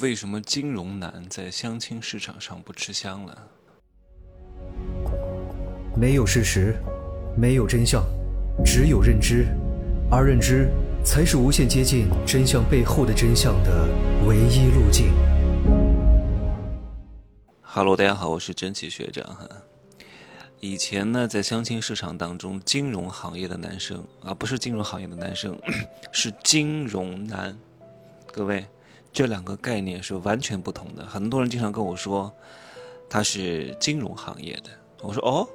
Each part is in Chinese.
为什么金融男在相亲市场上不吃香了？没有事实，没有真相，只有认知，而认知才是无限接近真相背后的真相的唯一路径。Hello，大家好，我是真奇学长哈。以前呢，在相亲市场当中，金融行业的男生啊，不是金融行业的男生，是金融男，各位。这两个概念是完全不同的。很多人经常跟我说，他是金融行业的。我说哦，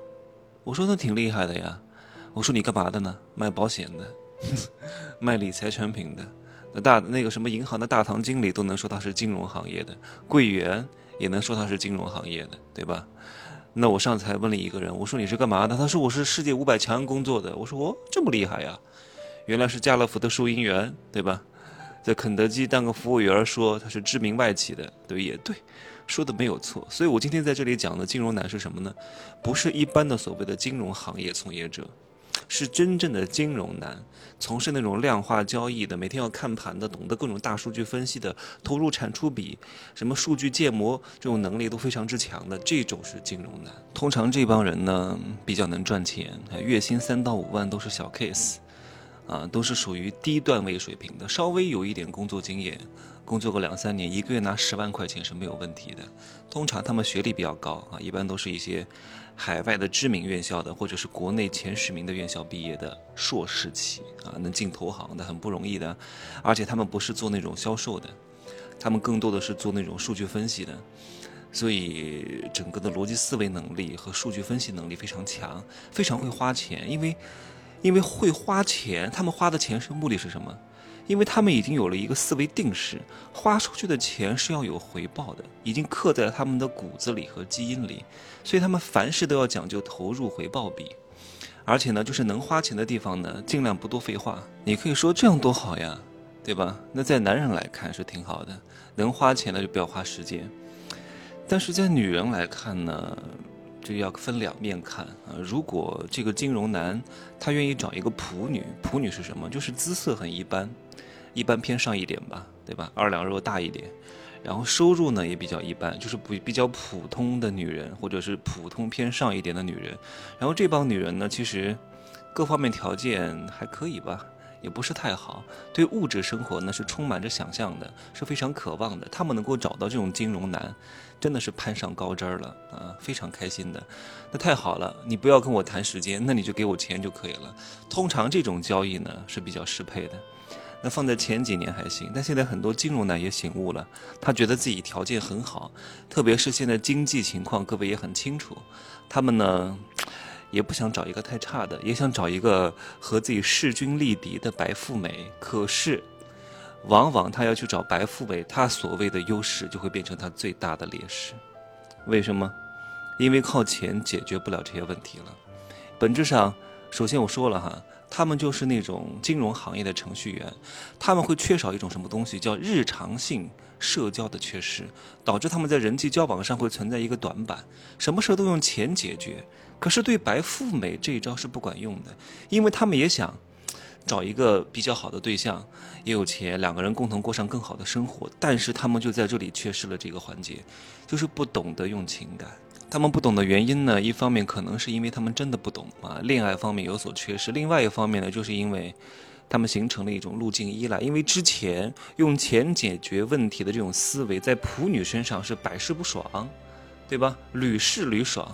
我说那挺厉害的呀。我说你干嘛的呢？卖保险的，卖理财产品的。那大那个什么银行的大堂经理都能说他是金融行业的，柜员也能说他是金融行业的，对吧？那我上次还问了一个人，我说你是干嘛的？他说我是世界五百强工作的。我说哦，这么厉害呀？原来是家乐福的收银员，对吧？在肯德基当个服务员，说他是知名外企的，对也对，说的没有错。所以我今天在这里讲的金融男是什么呢？不是一般的所谓的金融行业从业者，是真正的金融男，从事那种量化交易的，每天要看盘的，懂得各种大数据分析的，投入产出比、什么数据建模这种能力都非常之强的，这种是金融男。通常这帮人呢比较能赚钱，月薪三到五万都是小 case。啊，都是属于低段位水平的，稍微有一点工作经验，工作个两三年，一个月拿十万块钱是没有问题的。通常他们学历比较高啊，一般都是一些海外的知名院校的，或者是国内前十名的院校毕业的硕士起啊，能进投行的很不容易的。而且他们不是做那种销售的，他们更多的是做那种数据分析的，所以整个的逻辑思维能力和数据分析能力非常强，非常会花钱，因为。因为会花钱，他们花的钱是目的是什么？因为他们已经有了一个思维定式，花出去的钱是要有回报的，已经刻在了他们的骨子里和基因里，所以他们凡事都要讲究投入回报比，而且呢，就是能花钱的地方呢，尽量不多废话。你可以说这样多好呀，对吧？那在男人来看是挺好的，能花钱的就不要花时间，但是在女人来看呢？就要分两面看啊！如果这个金融男他愿意找一个普女，普女是什么？就是姿色很一般，一般偏上一点吧，对吧？二两肉大一点，然后收入呢也比较一般，就是比比较普通的女人，或者是普通偏上一点的女人。然后这帮女人呢，其实各方面条件还可以吧。也不是太好，对物质生活呢是充满着想象的，是非常渴望的。他们能够找到这种金融男，真的是攀上高枝儿了啊，非常开心的。那太好了，你不要跟我谈时间，那你就给我钱就可以了。通常这种交易呢是比较适配的。那放在前几年还行，但现在很多金融男也醒悟了，他觉得自己条件很好，特别是现在经济情况各位也很清楚，他们呢。也不想找一个太差的，也想找一个和自己势均力敌的白富美。可是，往往他要去找白富美，他所谓的优势就会变成他最大的劣势。为什么？因为靠钱解决不了这些问题了。本质上，首先我说了哈，他们就是那种金融行业的程序员，他们会缺少一种什么东西，叫日常性社交的缺失，导致他们在人际交往上会存在一个短板，什么事都用钱解决。可是对白富美这一招是不管用的，因为他们也想找一个比较好的对象，也有钱，两个人共同过上更好的生活。但是他们就在这里缺失了这个环节，就是不懂得用情感。他们不懂的原因呢，一方面可能是因为他们真的不懂啊，恋爱方面有所缺失；另外一方面呢，就是因为他们形成了一种路径依赖，因为之前用钱解决问题的这种思维，在普女身上是百试不爽，对吧？屡试屡爽。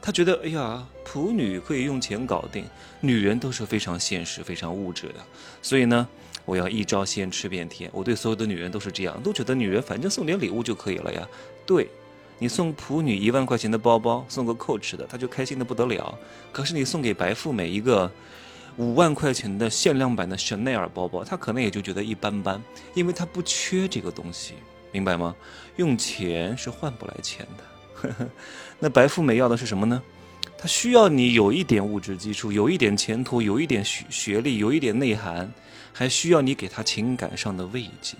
他觉得，哎呀，普女可以用钱搞定，女人都是非常现实、非常物质的，所以呢，我要一招鲜吃遍天。我对所有的女人都是这样，都觉得女人反正送点礼物就可以了呀。对，你送普女一万块钱的包包，送个 Coach 的，她就开心的不得了。可是你送给白富美一个五万块钱的限量版的香奈儿包包，她可能也就觉得一般般，因为她不缺这个东西，明白吗？用钱是换不来钱的。那白富美要的是什么呢？她需要你有一点物质基础，有一点前途，有一点学学历，有一点内涵，还需要你给她情感上的慰藉。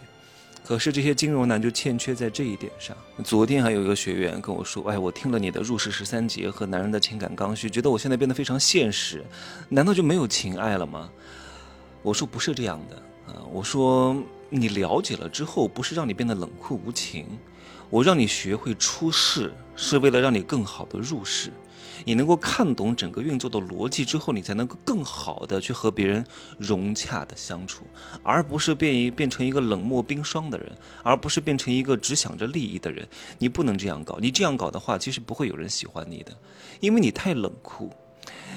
可是这些金融男就欠缺在这一点上。昨天还有一个学员跟我说：“哎，我听了你的入世十三节和男人的情感刚需，觉得我现在变得非常现实，难道就没有情爱了吗？”我说不是这样的啊，我说你了解了之后，不是让你变得冷酷无情，我让你学会出世，是为了让你更好的入世。你能够看懂整个运作的逻辑之后，你才能够更好的去和别人融洽的相处，而不是变一变成一个冷漠冰霜的人，而不是变成一个只想着利益的人。你不能这样搞，你这样搞的话，其实不会有人喜欢你的，因为你太冷酷，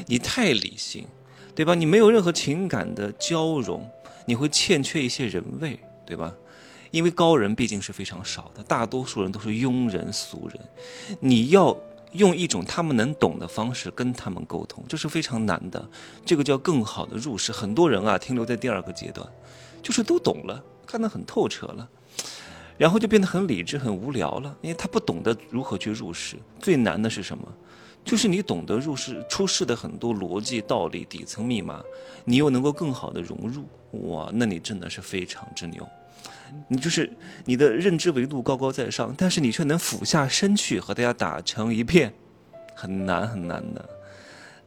你太理性，对吧？你没有任何情感的交融。你会欠缺一些人味，对吧？因为高人毕竟是非常少的，大多数人都是庸人俗人。你要用一种他们能懂的方式跟他们沟通，这是非常难的。这个叫更好的入世。很多人啊，停留在第二个阶段，就是都懂了，看得很透彻了，然后就变得很理智、很无聊了，因为他不懂得如何去入世。最难的是什么？就是你懂得入世出世的很多逻辑道理、底层密码，你又能够更好的融入，哇，那你真的是非常之牛。你就是你的认知维度高高在上，但是你却能俯下身去和大家打成一片，很难很难的。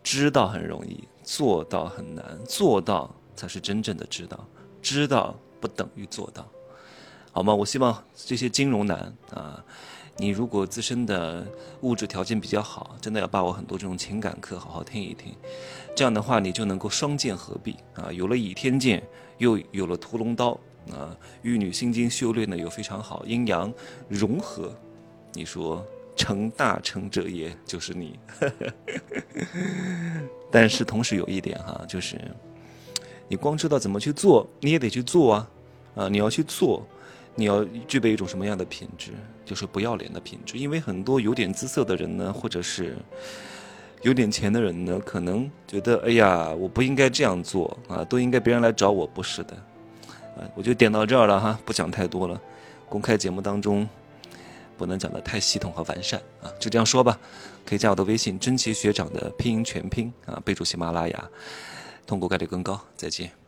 知道很容易，做到很难，做到才是真正的知道，知道不等于做到，好吗？我希望这些金融男啊。你如果自身的物质条件比较好，真的要把我很多这种情感课好好听一听，这样的话你就能够双剑合璧啊，有了倚天剑，又有了屠龙刀啊，玉女心经修炼的又非常好，阴阳融合，你说成大成者也就是你，但是同时有一点哈，就是你光知道怎么去做，你也得去做啊，啊，你要去做。你要具备一种什么样的品质？就是不要脸的品质。因为很多有点姿色的人呢，或者是有点钱的人呢，可能觉得，哎呀，我不应该这样做啊，都应该别人来找我，不是的。我就点到这儿了哈，不讲太多了。公开节目当中不能讲的太系统和完善啊，就这样说吧。可以加我的微信“真奇学长”的拼音全拼啊，备注喜马拉雅，通过概率更高。再见。